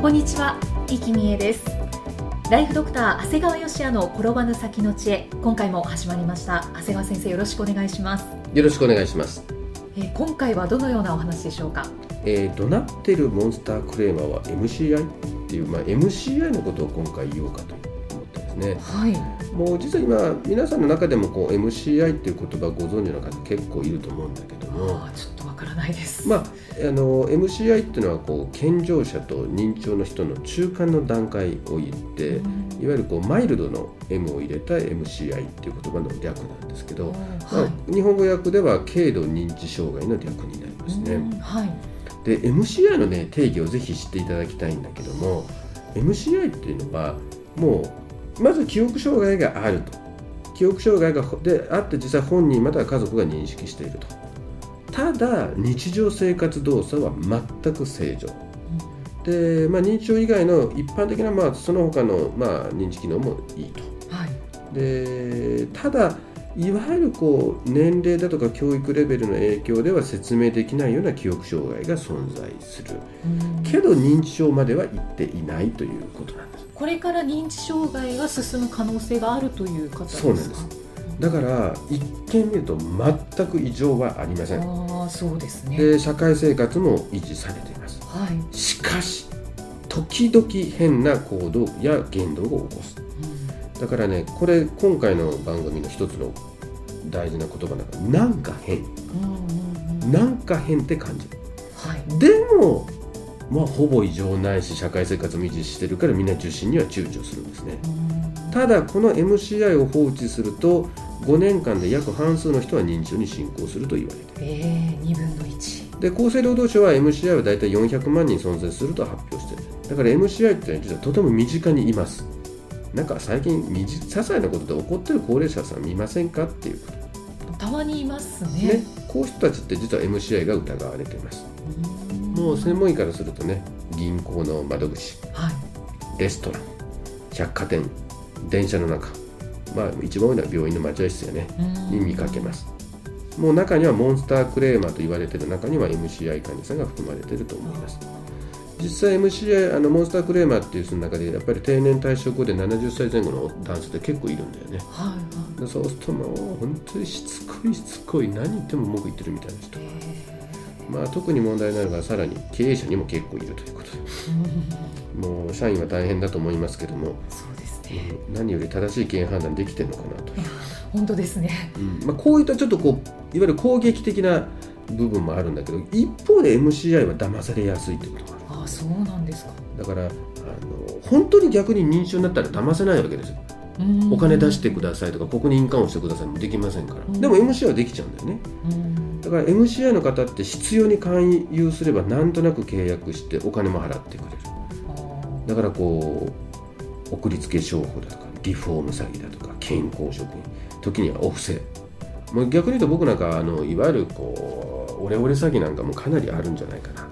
こんにちは、生きみえです。ライフドクター長谷川芳也の転ばぬ先の知恵今回も始まりました。長谷川先生よろしくお願いします。よろしくお願いします。えー今回はどのようなお話でしょうか？えー、怒鳴ってるモンスタークレーマーは MCI っていう、まあ、MCI のことを今回言おうかと思ってですね。はいもう実は今皆さんの中でもこう MCI っていう言葉ご存知の方結構いると思うんだけども、ちょっとわからないです。まあ、あの MCI っていうのはこう健常者と認知症の人の中間の段階を言って、うん。いわゆるこうマイルドの M を入れた MCI っていう言葉の略なんですけど、まはあ、日本語訳では軽度認知障害の略になりますね。うん。はい。で MCI の、ね、定義をぜひ知っていただきたいんだけども MCI っていうのはもうまず記憶障害があると。記憶障害がであって実際本人または家族が認識していると。ただ日常生活動作は全く正常。で、まあ、認知症以外の一般的な、まあ、その他の、まあ、認知機能もいいと。はい。でただいわゆるこう年齢だとか教育レベルの影響では説明できないような記憶障害が存在する。うん。けど認知症まではいっていないということなんですこれから認知障害が進む可能性があるという方ですか？そうなんです。だから一見見ると全く異常はありません。ああそうですね。で社会生活も維持されています。はい、しかし時々変な行動や言動を起こす。だからねこれ今回の番組の一つの大事な言葉だからなんか変。うんうんうん。なんか変って感じ。るはい。でもまあほぼ異常ないし社会生活も維持してるからみんな受診には躊躇するんですね。うんただこの MCI を放置すると5年間で約半数の人は認知症に進行すると言われている。ええ2分の1で厚生労働省は MCI は大体400万人存在すると発表している。だから MCI って実はとても身近にいます。なんか最近みじ些細なことで怒ってる高齢者さん見ませんかっていうこたまにいますね。とねこういう人たちって実は MCI が疑われています。うんもう専門医からするとね銀行の窓口。はい。レストラン。百貨店。電車の中。まあ一番多いのは病院の待合室やね。うん。に見かけます。もう中にはモンスタークレーマーと言われている中には MCI 患者さんが含まれていると思います。実際 MCI あのモンスタークレーマーっていうその中でやっぱり定年退職後で70歳前後の男性って結構いるんだよね。はいはい。でそうするともう本当にしつこいしつこい何言っても文句言ってるみたいな人まあ特に問題なのがさらに経営者にも結構いるということで。う んもう社員は大変だと思いますけども、そうですね。うん。何より正しい経営判断できてるのかなと。本当ですね。うん。まあ、こういったちょっとこういわゆる攻撃的な部分もあるんだけど一方で MCI は騙されやすいってことがある。ああそうなんですか。だからあの本当に逆に認知症になったら騙せないわけですよ。お金出してくださいとかここに印鑑をしてくださいもできませんから。うん。でも MCI はできちゃうんだよね。うんだから MCI の方って必要に勧誘すればなんとなく契約してお金も払ってくれる。あだからこう送りつけ商法だとかリフォーム詐欺だとか健康食品時にはお布施もう逆に言うと僕なんかあのいわゆるこうオレオレ詐欺なんかもかなりあるんじゃないかな。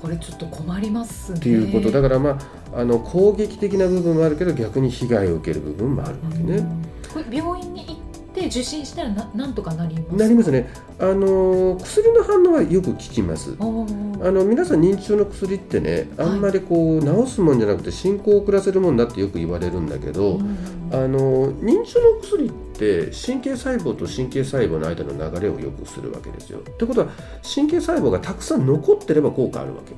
これちょっと困りますね。っていうことだからまああの攻撃的な部分もあるけど逆に被害を受ける部分もあるわけね。うん。これ病院に受診したらななんとかなります？かなりますね。あの薬の反応はよく効きます。あの皆さん認知症の薬ってねあんまりこう治すもんじゃなくて進行を遅らせるもんだってよく言われるんだけど、うんあの認知症の薬って神経細胞と神経細胞の間の流れを良くするわけですよ。ってことは神経細胞がたくさん残ってれば効果あるわけ。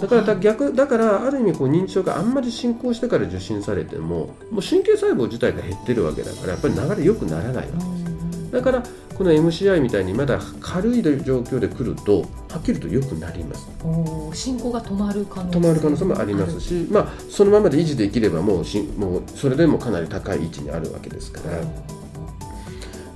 だから逆だからある意味こう認知症があんまり進行してから受診されてももう神経細胞自体が減ってるわけだからやっぱり流れ良くならないわけうんだからこの MCI みたいにまだ軽い状況で来るとはっきりと良くなります。進行が止まる可能性。止まる可能性もありますし、まあ、そのままで維持できればもうしもうそれでもかなり高い位置にあるわけですから。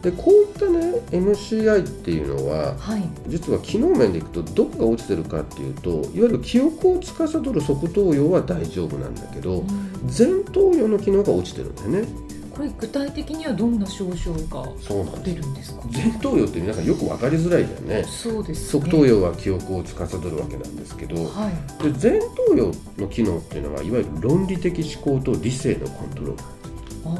でこういったね MCI っていうのははい。実は機能面でいくとどこが落ちてるかっていうといわゆる記憶を司る側頭葉は大丈夫なんだけど前頭葉の機能が落ちてるんだよねこれ具体的にはどんな症状が出るんですか？前頭葉って皆さんよく分かりづらいじゃんね。そうですね。側頭葉は記憶を司るわけなんですけどではい。前頭葉の機能っていうのはいわゆる論理的思考と理性のコントロール。あ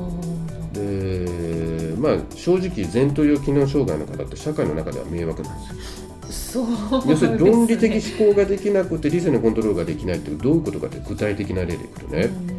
でまあ正直前頭葉機能障害の方って社会の中では迷惑なんですよ。ーそう要するに論理的思考ができなくて理性のコントロールができないってどういうことかって具体的な例でいくとねうん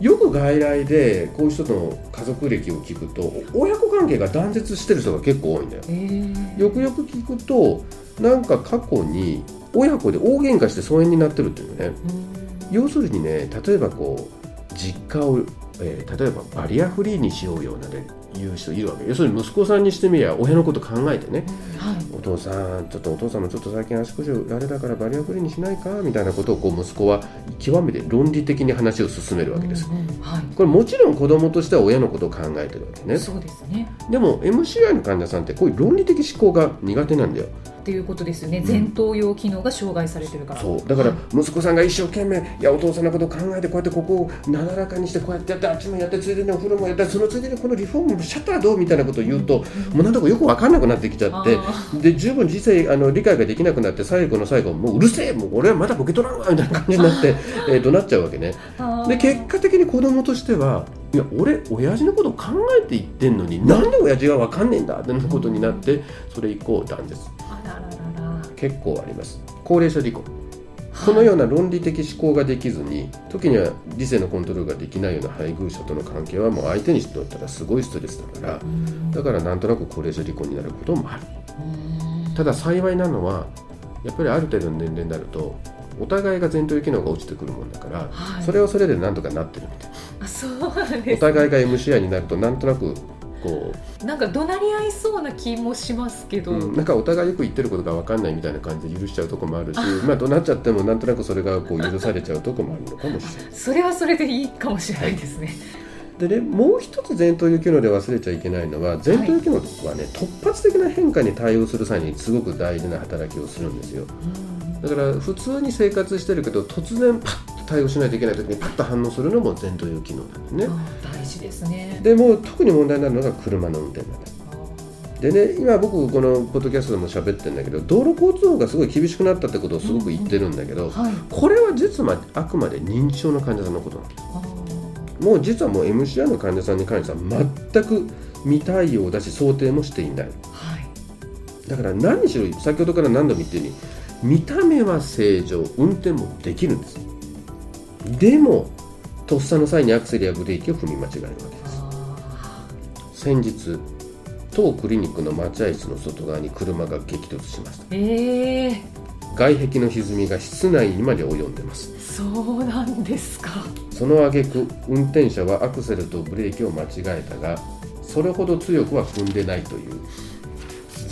よく外来でこういう人の家族歴を聞くと親子関係が断絶してる人が結構多いんだよ。えー。よくよく聞くとなんか過去に親子で大喧嘩して疎遠になってるっていうのね。うん。要するにね例えばこう実家を、えー例えばバリアフリーにしようよなんて言う人いるわけ。要するに息子さんにしてみりゃ親のこと考えてね。はい。お父さんちょっとお父さんもちょっと最近足腰あれだからバリアフリーにしないかみたいなことをこう息子は極めて論理的に話を進めるわけです。うんうんはい。これもちろん子供としては親のことを考えてるわけね。そうですね。でも MCI の患者さんってこういう論理的思考が苦手なんだよっていうことですよね、うん。前頭葉機能が障害されてるから。そう。だからはい。息子さんが一生懸命いやお父さんのことを考えてこうやってここをなだらかにしてこうやってやってあっちもやってついでにお風呂もやってそのついでにこのリフォームもシャッターどうみたいなことを言うと、もうなんだかよく分かんなくなってきちゃってあで十分実際あの理解ができなくなって最後の最後もううるせえもう俺はまだボケ取らんわみたいな感じになって、えー、怒鳴っちゃうわけね。で結果的に子供としてはいや俺親父のことを考えて言ってんのになんで親父が分かんねえんだってなことになってそれ以降断絶結構あります。高齢者離婚。このような論理的思考ができずに時には理性のコントロールができないような配偶者との関係はもう相手にしておいたらすごいストレスだからうんだからなんとなく高齢者離婚になることもある。うん。ただ幸いなのはやっぱりある程度の年齢になるとお互いが前頭葉機能が落ちてくるもんだから、はい。それはそれでなんとかなってるみたいあそうなんなですお互いが MCI になるとなんとなくこなんか怒鳴り合いそうな気もしますけど、う、うん。なんかお互いよく言ってることが分かんないみたいな感じで許しちゃうとこもあるしまあ怒鳴っちゃってもなんとなくそれがこう許されちゃうとこもあるのかもしれない。それはそれでいいかもしれないですね、でね、もう一つ前頭葉機能で忘れちゃいけないのは前頭葉機能はね、突発的な変化に対応する際にすごく大事な働きをするんですよ。だから普通に生活してるけど突然パッと対応しないといけない時にパッと反応するのも前頭葉機能なんですね。大事ですね。でもう特に問題になるのが車の運転なんだあでね今僕このポッドキャストでも喋ってるんだけど道路交通法がすごい厳しくなったってことをすごく言ってるんだけど、ーはい。これは実はあくまで認知症の患者さんのことなんですもう実はもう MCI の患者さんに関しては全く未対応だし想定もしていない。はい。だから何しろ先ほどから何度も言ってるように見た目は正常運転もできるんですでもとっさの際にアクセルやブレーキを踏み間違えるわけです。あ先日当クリニックの待合室の外側に車が激突しました。ー。え外壁の歪みが室内にまで及んでます。ー、そうなんですか。その挙句運転者はアクセルとブレーキを間違えたがそれほど強くは踏んでないという。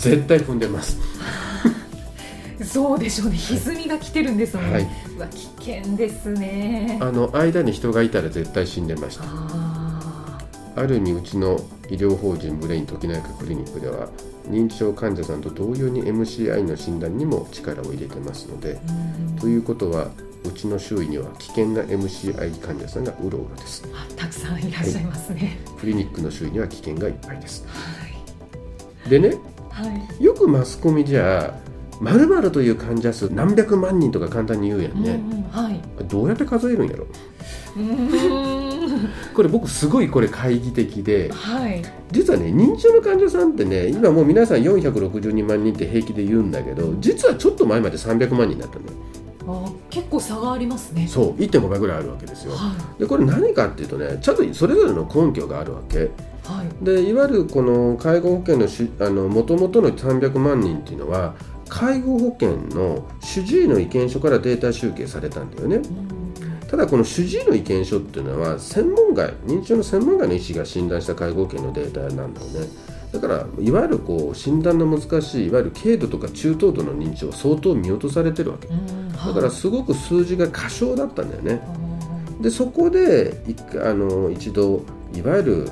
絶対踏んでますそうでしょうね。歪みが来てるんですもんね、はい。うわ危険ですね。あの間に人がいたら絶対死んでました。あある意味うちの医療法人ブレイン時内科クリニックでは認知症患者さんと同様に MCI の診断にも力を入れてますのでということはうちの周囲には危険な MCI 患者さんがうろうろです。あたくさんいらっしゃいますね。クリニックの周囲には危険がいっぱいです。はい。でねはい。よくマスコミじゃ〇〇という患者数何百万人とか簡単に言うやんね、うんうんはい。どうやって数えるんやろ？これ僕すごいこれ懐疑的ではい。実はね認知症の患者さんってね今もう皆さん462万人って平気で言うんだけど実はちょっと前まで300万人だったんだよ。あ結構差がありますね。そう1.5倍ぐらいあるわけですよ。はでこれ何かっていうとねちゃんとそれぞれの根拠があるわけ。いはい。でいわゆるこの介護保険のしあの元々の300万人っていうのは介護保険の主治医の意見書からデータ集計されたんだよね。うんただこの主治医の意見書っていうのは専門外認知症の専門外の医師が診断した介護保険のデータなんだよね。だからいわゆるこう診断の難しいいわゆる軽度とか中等度の認知症は相当見落とされてるわけ。うんだからすごく数字が過小だったんだよね。あでそこでいあの一度いわゆる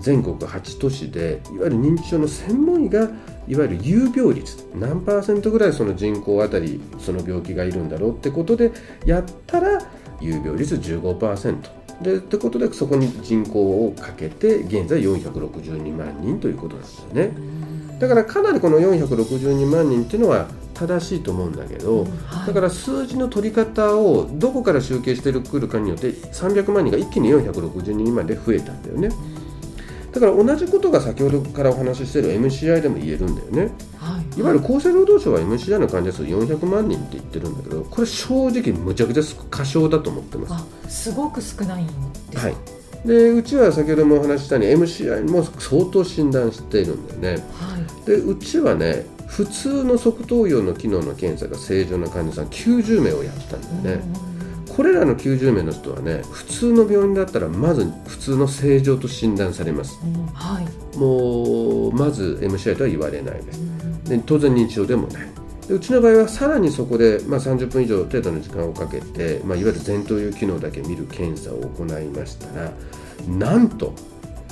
全国8都市でいわゆる認知症の専門医がいわゆる有病率何パーセントぐらいその人口あたりその病気がいるんだろうってことでやったら有病率15%でってことでそこに人口をかけて現在462万人ということなんですよね。だからかなりこの462万人っていうのは正しいと思うんだけど、はい、だから数字の取り方をどこから集計してくるかによって300万人が一気に462人まで増えたんだよね。だから同じことが先ほどからお話ししている MCI でも言えるんだよね、はい、いわゆる厚生労働省は MCI の患者数400万人って言ってるんだけどこれ正直むちゃくちゃ過小だと思ってます。すごく少ないんですはい。でうちは先ほどもお話ししたように MCI も相当診断しているんだよね、はい、でうちはね普通の側頭葉の機能の検査が正常な患者さん90名をやったんだよね、これらの90名の人はね普通の病院だったらまず普通の正常と診断されます、はい、もうまず MCI とは言われないです、で当然認知症でもない。うちの場合はさらにそこで、まあ、30分以上程度の時間をかけて、まあ、いわゆる前頭葉機能だけ見る検査を行いましたらなんと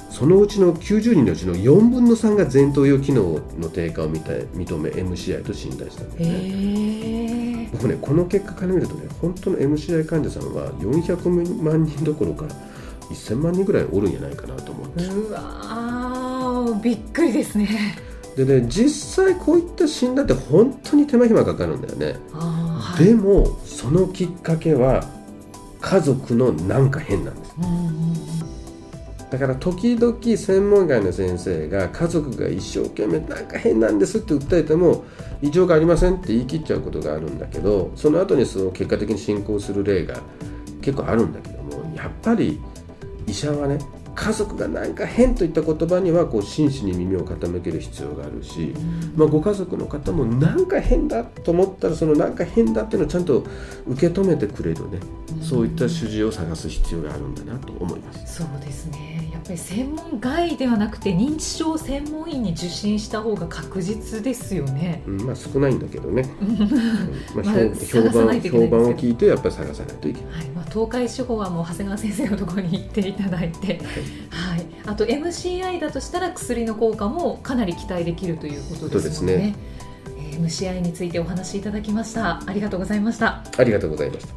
そのうちの90人のうちの4分の3が前頭葉機能の低下を認め MCI と診断したんですね、僕ねこの結果から見るとね本当の MCI 患者さんは400万人どころか1000万人ぐらいおるんじゃないかなと思ってうわびっくりですね。でね実際こういった診断って本当に手間暇かかるんだよね、はい、でもそのきっかけは家族のなんか変なんです、うんだから時々専門外の先生が家族が一生懸命なんか変なんですって訴えても異常がありませんって言い切っちゃうことがあるんだけどその後にその結果的に進行する例が結構あるんだけどもやっぱり医者はね家族が何か変といった言葉にはこう真摯に耳を傾ける必要があるし、まあ、ご家族の方も何か変だと思ったらその何か変だっていうのをちゃんと受け止めてくれるね、そういった主治を探す必要があるんだなと思います。そうですねぱり専門外ではなくて認知症専門医に受診した方が確実ですよね。うん、まあ少ないんだけどね。まあ、評判評判を聞いてやっぱり探さないといけない。はい、まあ東海地方はもう長谷川先生のところに行っていただいて、はい、はい、あと MCI だとしたら薬の効果もかなり期待できるということですね。ね MCI についてお話しいただきました。ありがとうございました。ありがとうございました。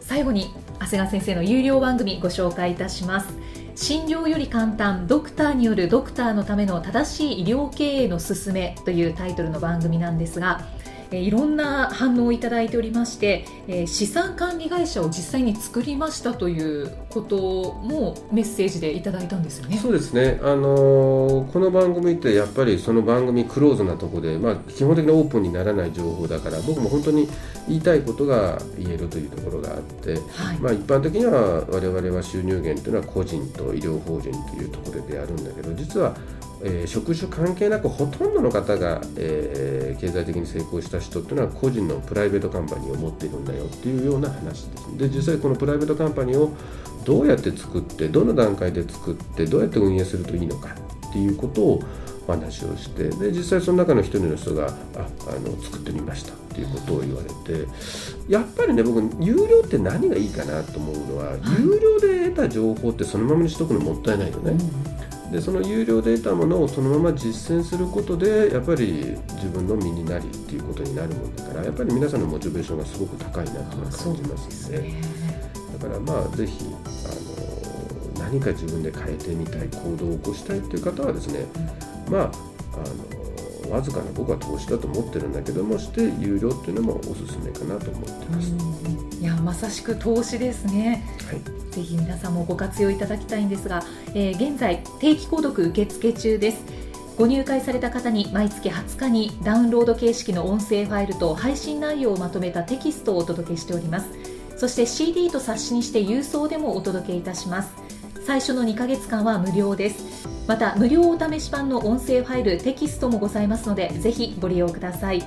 最後に長谷川先生の有料番組ご紹介いたします。診療より簡単ドクターによるドクターのための正しい医療経営の勧めというタイトルの番組なんですがえいろんな反応をいただいておりまして、え資産管理会社を実際に作りましたということもメッセージでいただいたんですよね。そうですね。あのー、この番組ってやっぱりその番組クローズなとこで、まあ基本的にオープンにならない情報だから、僕も本当に言いたいことが言えるというところがあって、はい、まあ一般的には我々は収入源というのは個人と医療法人というところでやるんだけど、実はえー、職種関係なくほとんどの方が、えー、経済的に成功した人っていうのは個人のプライベートカンパニーを持っているんだよっていうような話です。で実際このプライベートカンパニーをどうやって作ってどの段階で作ってどうやって運営するといいのかっていうことをお話をしてで実際その中の一人の人がああの作ってみましたっていうことを言われてやっぱりね僕有料って何がいいかなと思うのは、有料で得た情報ってそのままにしとくのもったいないよね。うんでその有料で得たものをそのまま実践することでやっぱり自分の身になりっていうことになるもんだからやっぱり皆さんのモチベーションがすごく高いなと感じますので、ね、だからまあぜひあの何か自分で変えてみたい行動を起こしたいっていう方はですね、うん、まああのわずかな僕は投資だと思ってるんだけどもして有料っていうのもおすすめかなと思ってます。いやまさしく投資ですね。はい。ぜひ皆さんもご活用いただきたいんですが、えー、現在定期購読受付中です。ご入会された方に毎月20日にダウンロード形式の音声ファイルと配信内容をまとめたテキストをお届けしております。そして CD と冊子にして郵送でもお届けいたします。最初の2ヶ月間は無料です。また無料お試し版の音声ファイルテキストもございますのでぜひご利用ください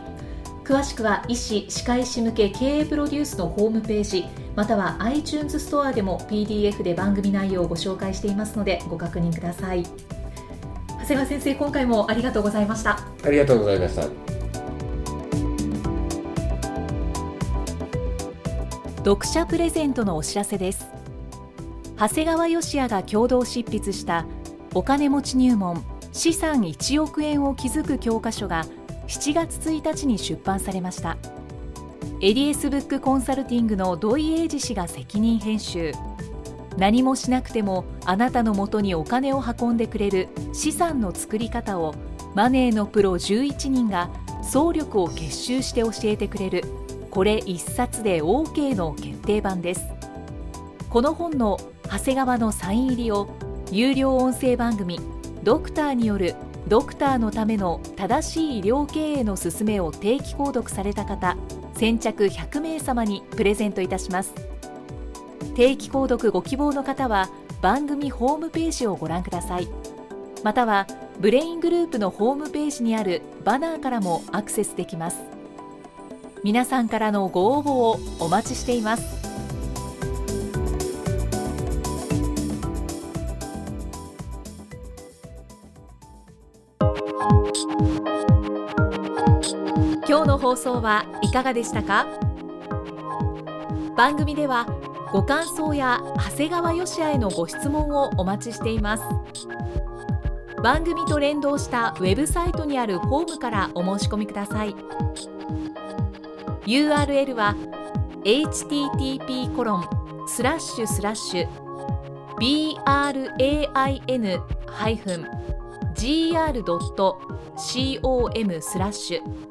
詳しくは医師・歯科医師向け経営プロデュースのホームページまたは iTunes ストアでも PDF で番組内容をご紹介していますのでご確認ください。長谷川先生今回もありがとうございました。ありがとうございました。読者プレゼントのお知らせです。長谷川義也が共同執筆したお金持ち入門資産1億円を築く教科書が7月1日に出版されました。エリエスブックコンサルティングの土井英二氏が責任編集。何もしなくてもあなたのもとにお金を運んでくれる資産の作り方をマネーのプロ11人が総力を結集して教えてくれるこれ一冊で OK の決定版です。この本の長谷川のサイン入りを有料音声番組ドクターによるドクターのための正しい医療経営の勧めを定期購読された方先着100名様にプレゼントいたします。定期購読ご希望の方は番組ホームページをご覧ください。またはブレイングループのホームページにあるバナーからもアクセスできます。皆さんからのご応募をお待ちしています。放送はいかがでしたか？番組ではご感想や長谷川よし也へのご質問をお待ちしています。番組と連動したウェブサイトにあるフォームからお申し込みください。URL は http コロンスラッシュスラッシュ brain-gr.com スラッシュ